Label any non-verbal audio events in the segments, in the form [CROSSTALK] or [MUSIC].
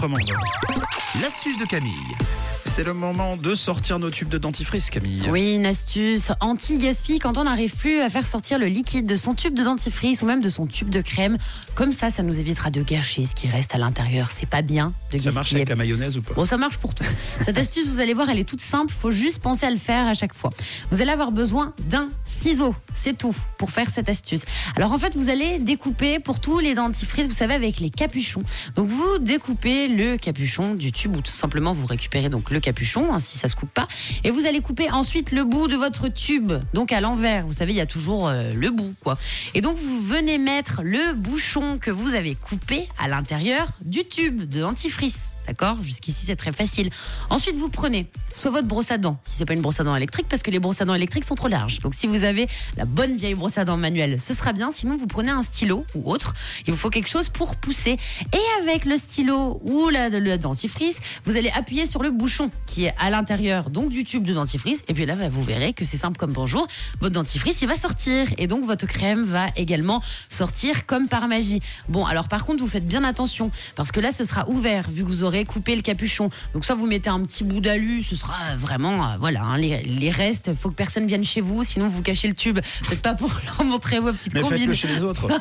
Vraiment. L'astuce de Camille. C'est le moment de sortir nos tubes de dentifrice, Camille. Oui, une astuce anti-gaspi quand on n'arrive plus à faire sortir le liquide de son tube de dentifrice ou même de son tube de crème. Comme ça, ça nous évitera de gâcher ce qui reste à l'intérieur. C'est pas bien de Ça marche gaspiller. avec la mayonnaise ou pas Bon, ça marche pour tout. Cette astuce, vous allez voir, elle est toute simple. Faut juste penser à le faire à chaque fois. Vous allez avoir besoin d'un ciseau. C'est tout pour faire cette astuce. Alors en fait, vous allez découper pour tous les dentifrices, vous savez, avec les capuchons. Donc vous découpez le capuchon du tube ou tout simplement vous récupérez donc le capuchon hein, si ça se coupe pas et vous allez couper ensuite le bout de votre tube. Donc à l'envers, vous savez, il y a toujours euh, le bout quoi. Et donc vous venez mettre le bouchon que vous avez coupé à l'intérieur du tube de dentifrice. D'accord? Jusqu'ici, c'est très facile. Ensuite, vous prenez soit votre brosse à dents, si c'est pas une brosse à dents électrique, parce que les brosses à dents électriques sont trop larges. Donc, si vous avez la bonne vieille brosse à dents manuelle, ce sera bien. Sinon, vous prenez un stylo ou autre. Il vous faut quelque chose pour pousser. Et avec le stylo ou le dentifrice, vous allez appuyer sur le bouchon qui est à l'intérieur donc du tube de dentifrice. Et puis là, bah, vous verrez que c'est simple comme bonjour. Votre dentifrice, il va sortir. Et donc, votre crème va également sortir comme par magie. Bon, alors par contre, vous faites bien attention parce que là, ce sera ouvert vu que vous aurez coupé le capuchon. Donc, soit vous mettez un petit bout d'alu, ce sera vraiment, euh, voilà, hein, les, les restes, faut que personne vienne chez vous, sinon vous cachez le tube. Peut-être pas pour [LAUGHS] leur montrer vos petites Mais combines. faites-le chez les autres. [LAUGHS]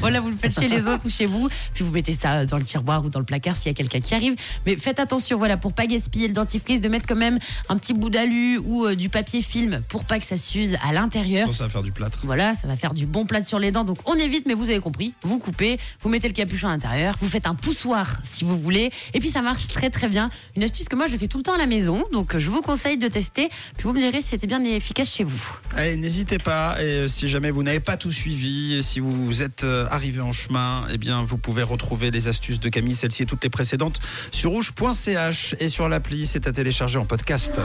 Voilà, vous le faites chez les autres ou chez vous, puis vous mettez ça dans le tiroir ou dans le placard s'il y a quelqu'un qui arrive. Mais faites attention, voilà, pour pas gaspiller le dentifrice, de mettre quand même un petit bout d'alu ou euh, du papier film pour pas que ça s'use à l'intérieur. Ça va faire du plâtre. Voilà, ça va faire du bon plâtre sur les dents. Donc on évite, mais vous avez compris. Vous coupez, vous mettez le capuchon à l'intérieur, vous faites un poussoir si vous voulez. Et puis ça marche très très bien. Une astuce que moi je fais tout le temps à la maison. Donc je vous conseille de tester. Puis vous me direz si c'était bien efficace chez vous. Allez, n'hésitez pas. Et euh, si jamais vous n'avez pas tout suivi, et si vous êtes euh, arrivé en chemin, eh bien, vous pouvez retrouver les astuces de Camille, celles-ci et toutes les précédentes sur rouge.ch et sur l'appli. C'est à télécharger en podcast.